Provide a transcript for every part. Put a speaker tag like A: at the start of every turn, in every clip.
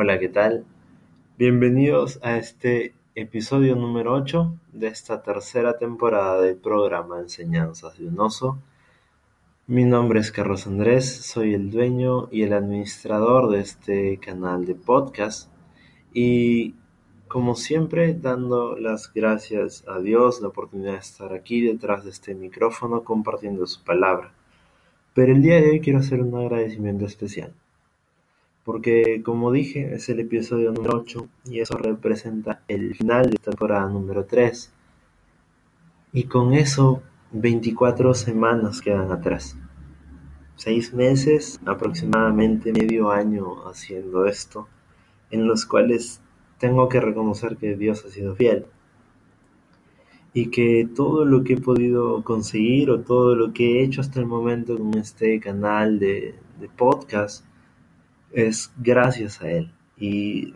A: Hola, ¿qué tal? Bienvenidos a este episodio número 8 de esta tercera temporada del programa Enseñanzas de un oso. Mi nombre es Carlos Andrés, soy el dueño y el administrador de este canal de podcast y como siempre dando las gracias a Dios la oportunidad de estar aquí detrás de este micrófono compartiendo su palabra. Pero el día de hoy quiero hacer un agradecimiento especial porque como dije es el episodio número 8 y eso representa el final de temporada número 3 y con eso 24 semanas quedan atrás. 6 meses aproximadamente medio año haciendo esto en los cuales tengo que reconocer que Dios ha sido fiel. Y que todo lo que he podido conseguir o todo lo que he hecho hasta el momento con este canal de, de podcast es gracias a Él y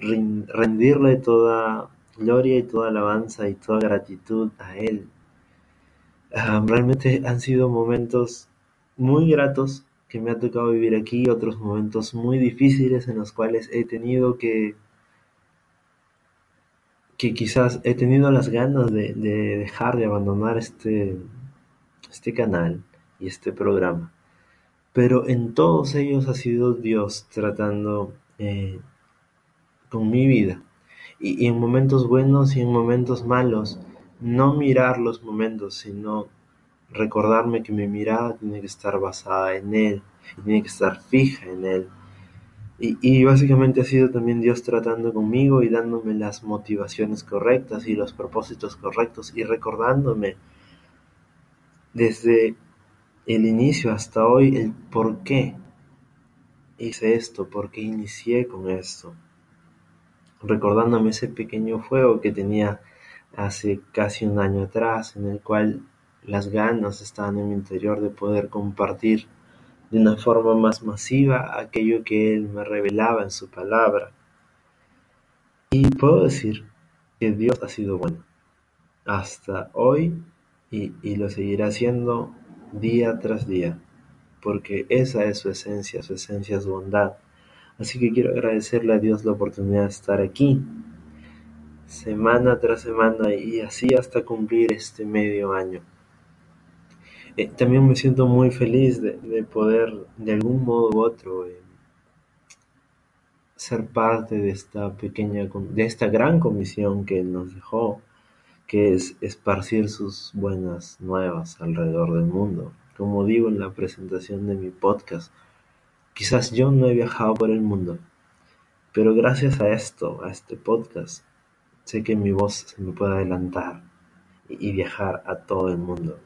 A: rendirle toda gloria y toda alabanza y toda gratitud a Él. Realmente han sido momentos muy gratos que me ha tocado vivir aquí, otros momentos muy difíciles en los cuales he tenido que que quizás he tenido las ganas de, de dejar de abandonar este, este canal y este programa pero en todos ellos ha sido Dios tratando eh, con mi vida. Y, en momentos buenos y en momentos malos, no mirar los momentos, sino recordarme que mi mirada tiene que estar basada en Él, tiene que estar fija en Él. Y, y, básicamente ha sido también Dios tratando conmigo y dándome las motivaciones correctas y los propósitos correctos y recordándome desde el inicio hasta hoy, el por qué hice esto, por qué inicié con esto. Recordándome ese pequeño fuego que tenía hace casi un año atrás, en el cual las ganas estaban en mi interior de poder compartir de una forma más masiva aquello que Él me revelaba en su palabra. Y puedo decir que Dios ha sido bueno hasta hoy y, y lo seguirá haciendo día tras día, porque esa es su esencia, su esencia es bondad. Así que quiero agradecerle a Dios la oportunidad de estar aquí, semana tras semana y así hasta cumplir este medio año. Eh, también me siento muy feliz de, poder de algún modo u otro eh, ser parte de esta pequeña, de esta gran comisión que nos dejó que es esparcir sus buenas nuevas alrededor del mundo. Como digo en la presentación de mi podcast, quizás yo no he viajado por el mundo, pero gracias a esto, a este podcast, sé que mi voz se me puede adelantar y viajar a todo el mundo.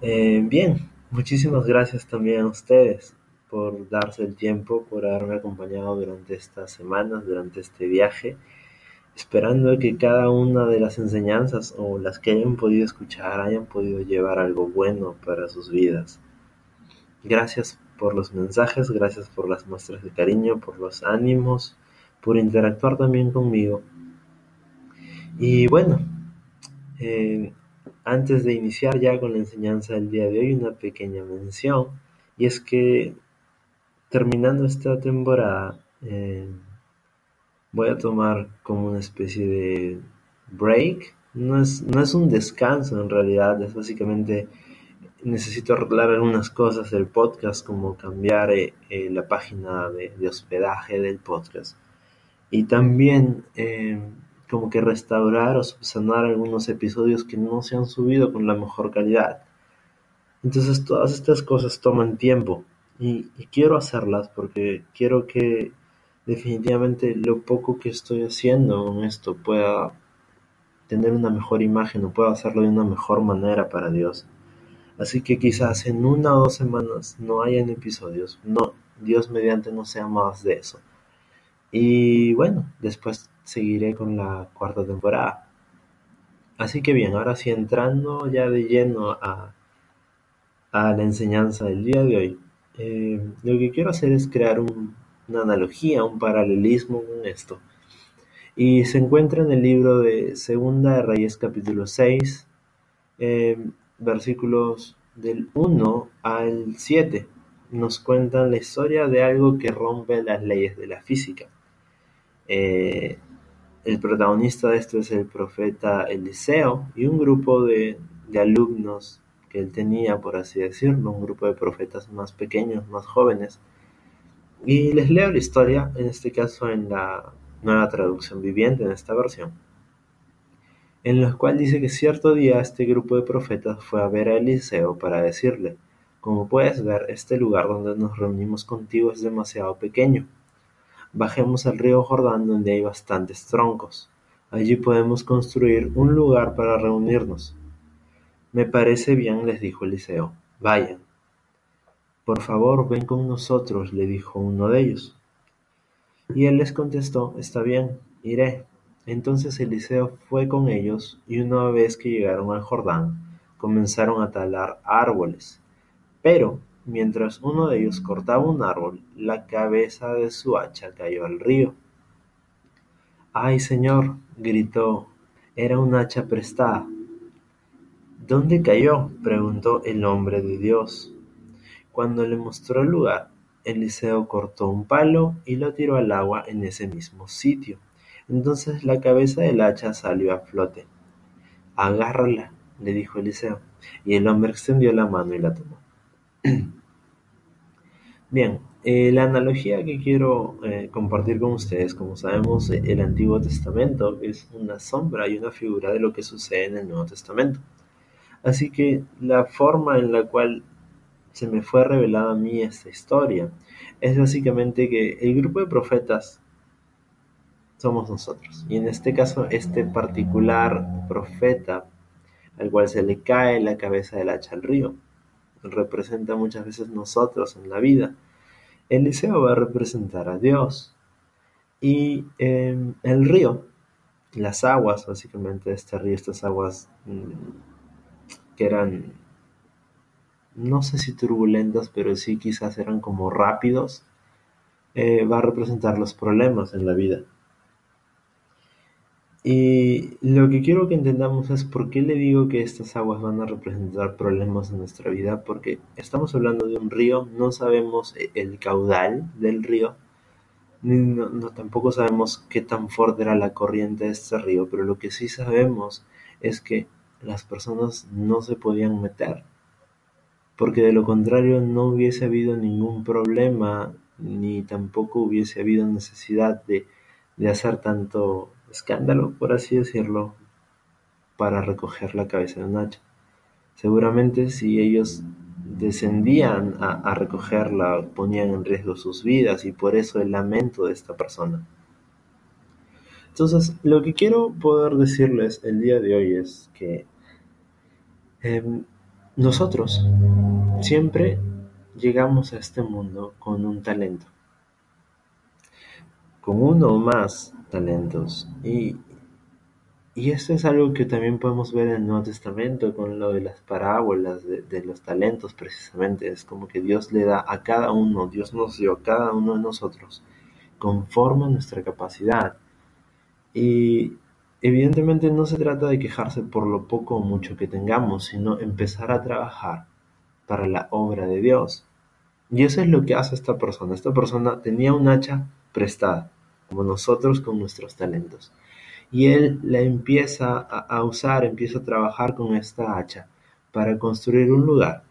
A: Eh, bien, muchísimas gracias también a ustedes por darse el tiempo, por haberme acompañado durante estas semanas, durante este viaje esperando que cada una de las enseñanzas o las que hayan podido escuchar hayan podido llevar algo bueno para sus vidas. Gracias por los mensajes, gracias por las muestras de cariño, por los ánimos, por interactuar también conmigo. Y bueno, eh, antes de iniciar ya con la enseñanza del día de hoy, una pequeña mención, y es que terminando esta temporada, eh, voy a tomar como una especie de break. No es, no es un descanso en realidad, es básicamente necesito arreglar algunas cosas del podcast, como cambiar eh, eh, la página de, hospedaje del podcast. Y también eh, como que restaurar o subsanar algunos episodios que no se han subido con la mejor calidad. Entonces todas estas cosas toman tiempo y quiero hacerlas porque quiero que definitivamente lo poco que estoy haciendo con esto pueda tener una mejor imagen o pueda hacerlo de una mejor manera para Dios. Así que quizás en una o dos semanas no hayan episodios. No, Dios mediante no sea más de eso. Y bueno, después seguiré con la cuarta temporada. Así que bien, ahora sí entrando ya de lleno a, a la enseñanza del día de hoy, eh, lo que quiero hacer es crear un, una analogía, un paralelismo con esto. Y se encuentra en el libro de Segunda de Reyes capítulo 6, eh, versículos del 1 al 7. nos cuentan la historia de algo que rompe las leyes de la física. Eh, el protagonista de esto es el profeta Eliseo y un grupo de, de alumnos que él tenía, por así decirlo, un grupo de profetas más pequeños, más jóvenes. Y les leo la historia, en este caso en la nueva traducción viviente, en esta versión en los cual dice que cierto día este grupo de profetas fue a ver a Eliseo para decirle, como puedes ver, este lugar donde nos reunimos contigo es demasiado pequeño. Bajemos al río Jordán donde hay bastantes troncos. Allí podemos construir un lugar para reunirnos. Me parece bien, les dijo Eliseo. Vayan. Por favor, ven con nosotros, le dijo uno de ellos. Y él les contestó, está bien, iré. Entonces Eliseo fue con ellos, y una vez que llegaron al Jordán, comenzaron a talar árboles. Pero, mientras uno de ellos cortaba un árbol, la cabeza de su hacha cayó al río. ¡Ay, señor! gritó. Era un hacha prestada. ¿Dónde cayó? preguntó el hombre de Dios. Cuando le mostró el lugar, Eliseo cortó un palo y lo tiró al agua en ese mismo sitio. Entonces la cabeza del hacha salió a flote. Agárrala, le dijo Eliseo, y el hombre extendió la mano y la tomó. Bien, eh, la analogía que quiero eh, compartir con ustedes, como sabemos, el Antiguo Testamento es una sombra y una figura de lo que sucede en el Nuevo Testamento. Así que la forma en la cual se me fue revelada a mí esta historia es básicamente que el grupo de profetas somos nosotros. Y en este caso, este particular profeta al cual se le cae la cabeza del hacha al río, representa muchas veces nosotros en la vida. Eliseo va a representar a Dios. Y em, el río, las aguas básicamente este río, estas aguas mm, que eran, no sé si turbulentas, pero sí quizás eran como rápidos, eh, va a representar los problemas en la vida. Y lo que quiero que entendamos es por qué le digo que estas aguas van a representar problemas en nuestra vida, porque estamos hablando de un río, no sabemos e-, el caudal del río, ni no, tampoco sabemos qué tan fuerte era la corriente de este río, pero lo que sí sabemos es que las personas no se podían meter, porque de lo contrario no hubiese habido ningún problema, ni tampoco hubiese habido necesidad de, de hacer tanto escándalo, por así decirlo, para recoger la cabeza de un hacha. Seguramente si ellos descendían a, recogerla, ponían en riesgo sus vidas y por eso el lamento de esta persona. Entonces, lo que quiero poder decirles el día de hoy es que em, nosotros siempre llegamos a este mundo con un talento, con uno o más talentos. Y, y esto es algo que también podemos ver en el Nuevo Testamento con lo de las parábolas de, los talentos precisamente. Es como que Dios le da a cada uno, Dios nos dio a cada uno de nosotros conforme a nuestra capacidad. Y evidentemente no se trata de quejarse por lo poco o mucho que tengamos, sino empezar a trabajar para la obra de Dios. Y eso es lo que hace esta persona. Esta persona tenía un hacha prestada como nosotros con nuestros talentos. Y él la empieza a, usar, empieza a trabajar con esta hacha para construir un lugar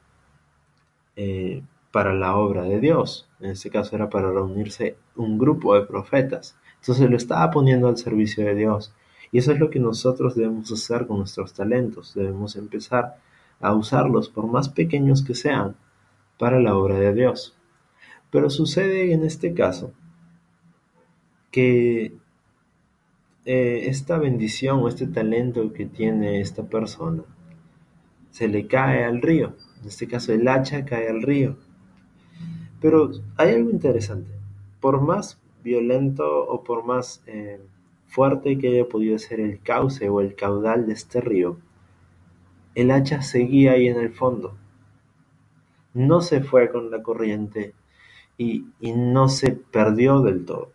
A: eh, para la obra de Dios. En este caso era para reunirse un grupo de profetas. Entonces lo estaba poniendo al servicio de Dios. Y eso es lo que nosotros debemos hacer con nuestros talentos. Debemos empezar a usarlos, por más pequeños que sean, para la obra de Dios. Pero sucede en este caso que eh, esta bendición o este talento que tiene esta persona se le cae al río. En este caso el hacha cae al río. Pero hay algo interesante. Por más violento o por más eh, fuerte que haya podido ser el cauce o el caudal de este río, el hacha seguía ahí en el fondo. No se fue con la corriente y no se perdió del todo.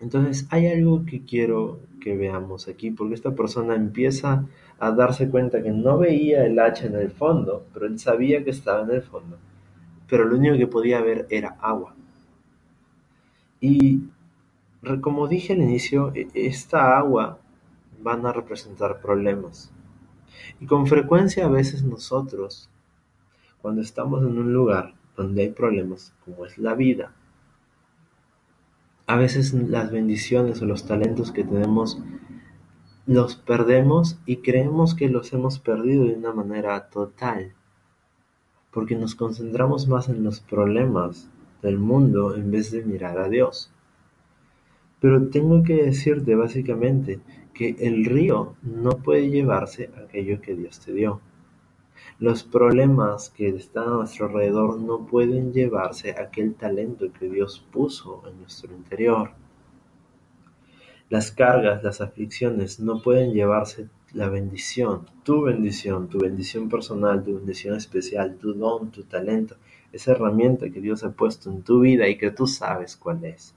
A: Entonces hay algo que quiero que veamos aquí, porque esta persona empieza a darse cuenta que no veía el hacha en el fondo, pero él sabía que estaba en el fondo. pero lo único que podía ver era agua. Y como dije al inicio, e, esta agua van a representar problemas. Y con frecuencia a veces nosotros, cuando estamos en un lugar donde hay problemas, como es la vida, a veces las bendiciones o los talentos que tenemos los perdemos y creemos que los hemos perdido de una manera total, porque nos concentramos más en los problemas del mundo en vez de mirar a Dios. Pero tengo que decirte básicamente que el río no puede llevarse aquello que Dios te dio. Los problemas que están a nuestro alrededor no pueden llevarse aquel talento que Dios puso en nuestro interior. Las cargas, las aflicciones no pueden llevarse la bendición, tu bendición, tu bendición personal, tu bendición especial, tu don, tu talento, esa herramienta que Dios ha puesto en tu vida y que tú sabes cuál es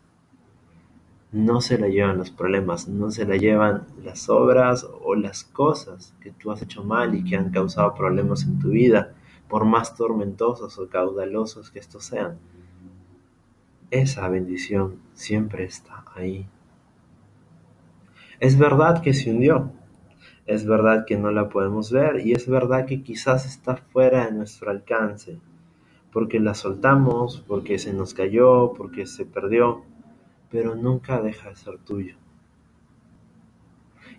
A: no se la llevan los problemas, no se la llevan las obras o las cosas que tú has hecho mal y que han causado problemas en tu vida, por más tormentosos o caudalosos que estos sean. Esa bendición siempre está ahí. Es verdad que se hundió, es verdad que no la podemos ver y es verdad que quizás está fuera de nuestro alcance, porque la soltamos, porque se nos cayó, porque se perdió pero nunca deja de ser tuyo.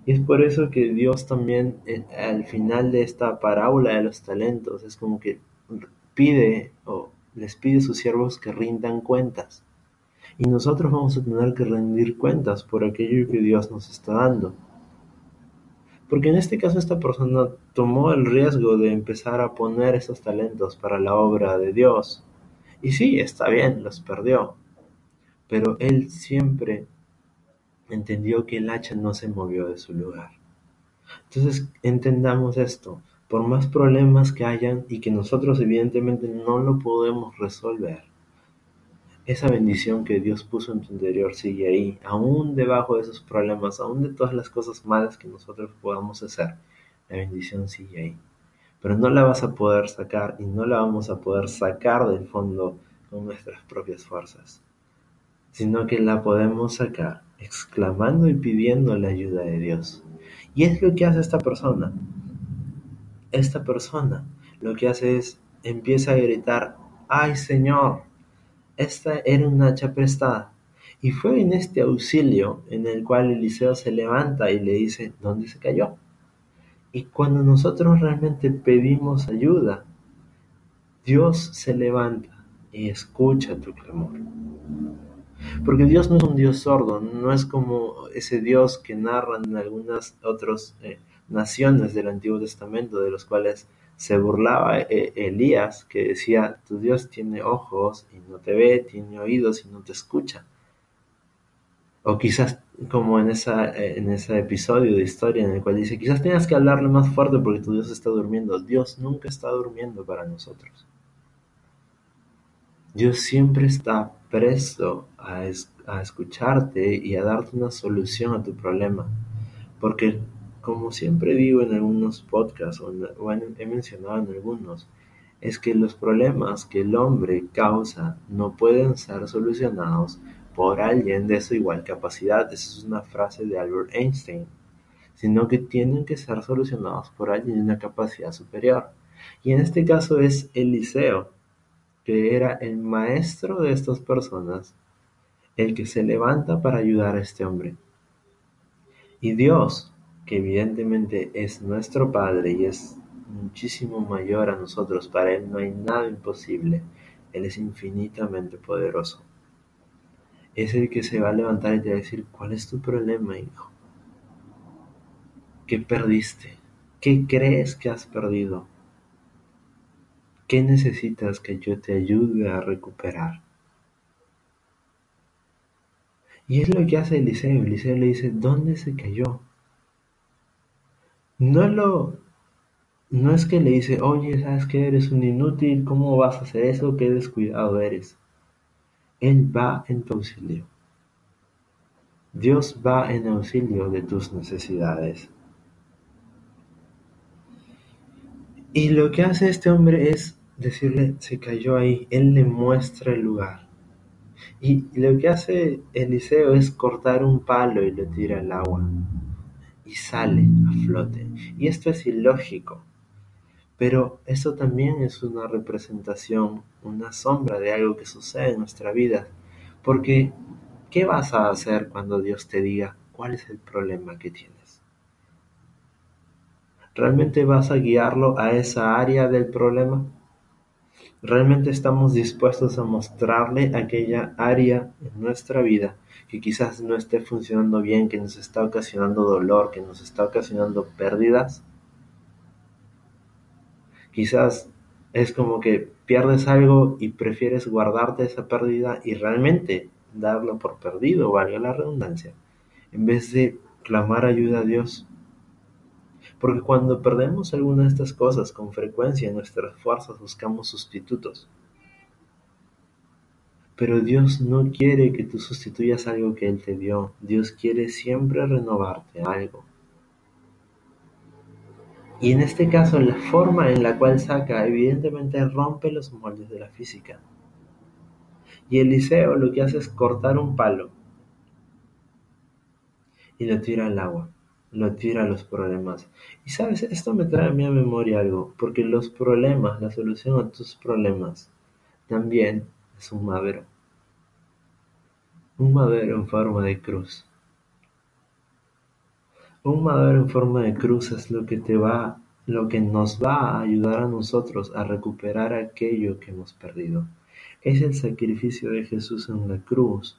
A: Y es por eso que Dios también eh, al final de esta parábola de los talentos es como que pide o les pide a sus siervos que rindan cuentas. Y nosotros vamos a tener que rendir cuentas por aquello que Dios nos está dando. Porque en este caso esta persona tomó el riesgo de empezar a poner esos talentos para la obra de Dios. Y sí, está bien, los perdió pero él siempre entendió que el hacha no se movió de su lugar. Entonces entendamos esto, por más problemas que hayan y que nosotros evidentemente no lo podemos resolver, esa bendición que Dios puso en tu interior sigue ahí, aún debajo de esos problemas, aún de todas las cosas malas que nosotros podamos hacer, la bendición sigue ahí. Pero no la vas a poder sacar y no la vamos a poder sacar del fondo con nuestras propias fuerzas sino que la podemos sacar exclamando y pidiendo la ayuda de Dios. Y es lo que hace esta persona. Esta persona lo que hace es empieza a gritar, ¡ay Señor! Esta era una hacha prestada. Y fue en este auxilio en el cual Eliseo se levanta y le dice, ¿dónde se cayó? Y cuando nosotros realmente pedimos ayuda, Dios se levanta y escucha tu clamor. Porque Dios no es un Dios sordo, no es como ese Dios que narran en algunas otras eh, naciones del Antiguo Testamento, de los cuales se burlaba eh, Elías, que decía, tu Dios tiene ojos y no te ve, tiene oídos y no te escucha. O quizás como en, eh, en ese episodio de historia en el cual dice, quizás tengas que hablarle más fuerte porque tu Dios está durmiendo. Dios nunca está durmiendo para nosotros. Dios siempre está presto a, escucharte y a darte una solución a tu problema. Porque, como siempre digo en algunos podcasts o, he mencionado en algunos, es que los problemas que el hombre causa no pueden ser solucionados por alguien de su igual capacidad. Esa es una frase de Albert Einstein. Sino que tienen que ser solucionados por alguien de una capacidad superior. Y en este caso es Eliseo, que era el maestro de estas personas, el que se levanta para ayudar a este hombre. Y Dios, que evidentemente es nuestro Padre y es muchísimo mayor a nosotros, para Él no hay nada imposible, Él es infinitamente poderoso. Es el que se va a levantar y te va a decir, ¿cuál es tu problema, hijo? ¿Qué perdiste? ¿Qué crees que has perdido? ¿Qué necesitas que yo te ayude a recuperar? Y es lo que hace Eliseo. Eliseo le dice, ¿dónde se cayó? No lo, no es que le dice, oye, ¿sabes que eres un inútil? ¿Cómo vas a hacer eso? ¿Qué descuidado eres? Él va en tu auxilio. Dios va en auxilio de tus necesidades. Y lo que hace este hombre es decirle, se cayó ahí, él le muestra el lugar. Y lo que hace Eliseo es cortar un palo y lo tira al agua. Y sale a flote. Y esto es ilógico. Pero eso también es una representación, una sombra de algo que sucede en nuestra vida. Porque, ¿qué vas a hacer cuando Dios te diga cuál es el problema que tienes? ¿Realmente vas a guiarlo a esa área del problema? ¿Realmente estamos dispuestos a mostrarle aquella área en nuestra vida que quizás no esté funcionando bien, que nos está ocasionando dolor, que nos está ocasionando pérdidas? Quizás es como que pierdes algo y prefieres guardarte esa pérdida y realmente darlo por perdido, valga la redundancia, en vez de clamar ayuda a Dios. Porque cuando perdemos alguna de estas cosas, con frecuencia en nuestras fuerzas buscamos sustitutos. Pero Dios no quiere que tú sustituyas algo que Él te dio. Dios quiere siempre renovarte algo. Y en este caso, la forma en la cual saca, evidentemente rompe los moldes de la física. Y Eliseo lo que hace es cortar un palo y lo tira al agua, lo tira a los problemas. Y sabes, esto me trae a mi memoria algo, porque los problemas, la solución a tus problemas, también es un madero. Un madero en forma de cruz. Un madero en forma de cruz es lo que te va, lo que nos va a ayudar a nosotros a recuperar aquello que hemos perdido. Es el sacrificio de Jesús en la cruz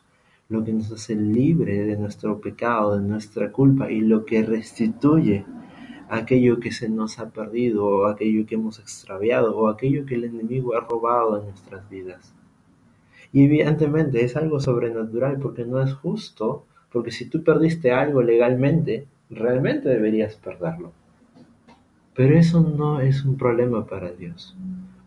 A: lo que nos hace libre de nuestro pecado, de nuestra culpa y lo que restituye aquello que se nos ha perdido o aquello que hemos extraviado o aquello que el enemigo ha robado en nuestras vidas. Y evidentemente es algo sobrenatural porque no es justo, porque si tú perdiste algo legalmente, realmente deberías perderlo. Pero eso no es un problema para Dios,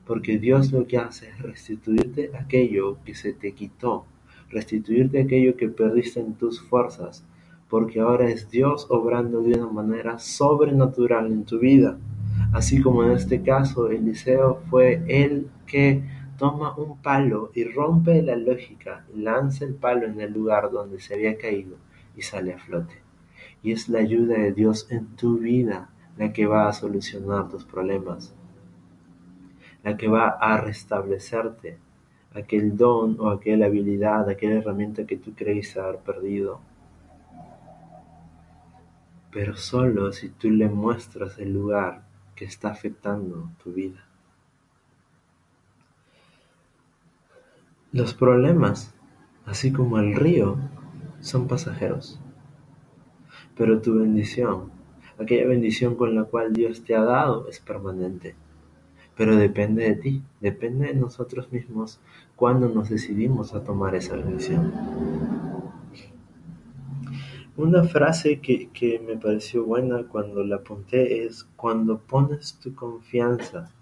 A: porque Dios lo que hace es restituirte aquello que se te quitó, restituirte aquello que perdiste en tus fuerzas, porque ahora es Dios obrando de una manera sobrenatural en tu vida. Así como en este caso Eliseo fue el que toma un palo y rompe la lógica, lanza el palo en el lugar donde se había caído y sale a flote. Y es la ayuda de Dios en tu vida la que va a solucionar tus problemas, la que va a restablecerte aquel don o aquella habilidad, aquella herramienta que tú creíste haber perdido. Pero solo si tú le muestras el lugar que está afectando tu vida. Los problemas, así como el río, son pasajeros. Pero tu bendición, aquella bendición con la cual Dios te ha dado, es permanente. Pero depende de ti, depende de nosotros mismos cuando nos decidimos a tomar esa bendición. Una frase que, que me pareció buena cuando la apunté es cuando pones tu confianza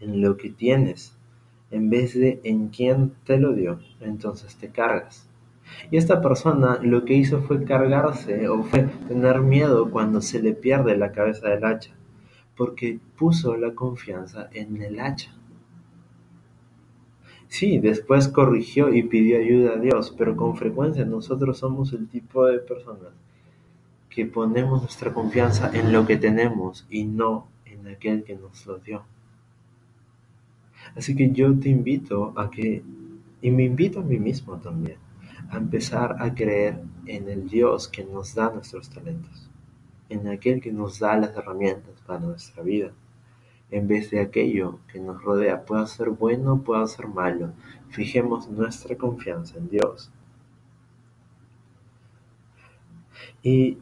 A: en lo que tienes en vez de en quién te lo dio, entonces te cargas. Y esta persona lo que hizo fue cargarse o fue tener miedo cuando se le pierde la cabeza del hacha, porque puso la confianza en el hacha. Sí, después corrigió y pidió ayuda a Dios, pero con frecuencia nosotros somos el tipo de personas que ponemos nuestra confianza en lo que tenemos y no en aquel que nos lo dio. Así que yo te invito a que, y me invito a mí mismo también, a empezar a creer en el Dios que nos da nuestros talentos, en aquel que nos da las herramientas para nuestra vida, en vez de aquello que nos rodea, pueda ser bueno, o pueda ser malo. Fijemos nuestra confianza en Dios. Y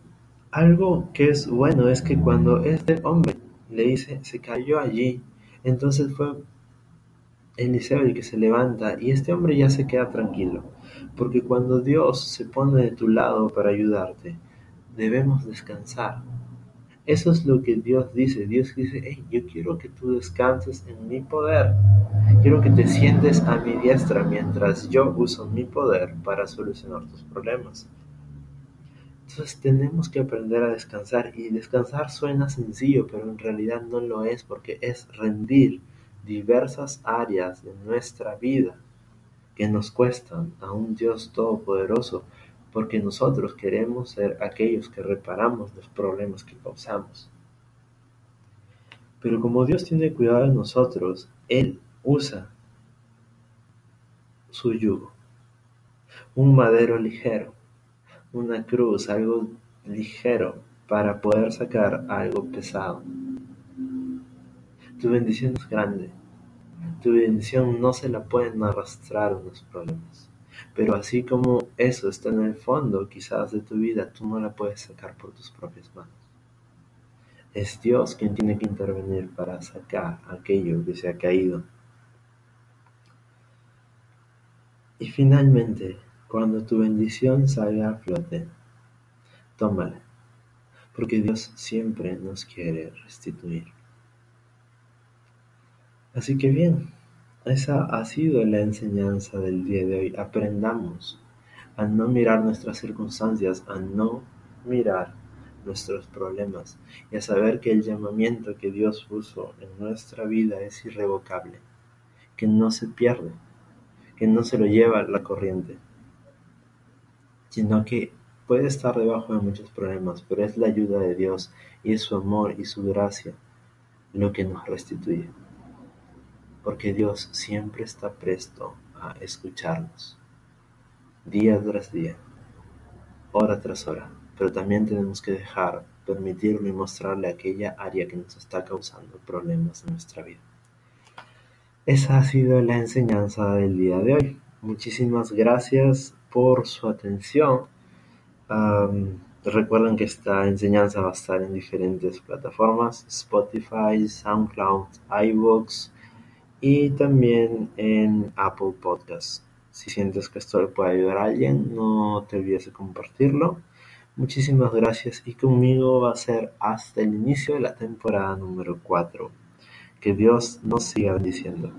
A: algo que es bueno es que cuando este hombre le dice, se cayó allí, entonces fue Eliseo el que se levanta y este hombre ya se queda tranquilo, porque cuando Dios se pone de tu lado para ayudarte, debemos descansar. Eso es lo que Dios dice. Dios dice, hey, yo quiero que tú descanses en mi poder. Quiero que te sientes a mi diestra mientras yo uso mi poder para solucionar tus problemas. Entonces tenemos que aprender a descansar y descansar suena sencillo, pero en realidad no lo es porque es rendir diversas áreas de nuestra vida que nos cuestan a un Dios todopoderoso porque nosotros queremos ser aquellos que reparamos los problemas que causamos. Pero como Dios tiene cuidado de nosotros, Él usa su yugo, un madero ligero, una cruz, algo ligero para poder sacar algo pesado. Tu bendición es grande. Tu bendición no se la pueden arrastrar unos problemas. Pero así como eso está en el fondo quizás de tu vida, tú no la puedes sacar por tus propias manos. Es Dios quien tiene que intervenir para sacar aquello que se ha caído. Y finalmente, cuando tu bendición salga a flote, tómala, porque Dios siempre nos quiere restituir. Así que bien, esa ha sido la enseñanza del día de hoy. Aprendamos a no mirar nuestras circunstancias, a no mirar nuestros problemas y a saber que el llamamiento que Dios puso en nuestra vida es irrevocable, que no se pierde, que no se lo lleva la corriente, sino que puede estar debajo de muchos problemas, pero es la ayuda de Dios y es su amor y su gracia lo que nos restituye porque Dios siempre está presto a escucharnos, día tras día, hora tras hora, pero también tenemos que dejar, permitirlo y mostrarle aquella área que nos está causando problemas en nuestra vida. Esa ha sido la enseñanza del día de hoy. Muchísimas gracias por su atención. recuerden que esta enseñanza va a estar en diferentes plataformas, Spotify, SoundCloud, iVoox, y también en Apple Podcasts. Si sientes que esto le puede ayudar a alguien, no te olvides de compartirlo. Muchísimas gracias y conmigo va a ser hasta el inicio de la temporada número 4. Que Dios nos siga bendiciendo.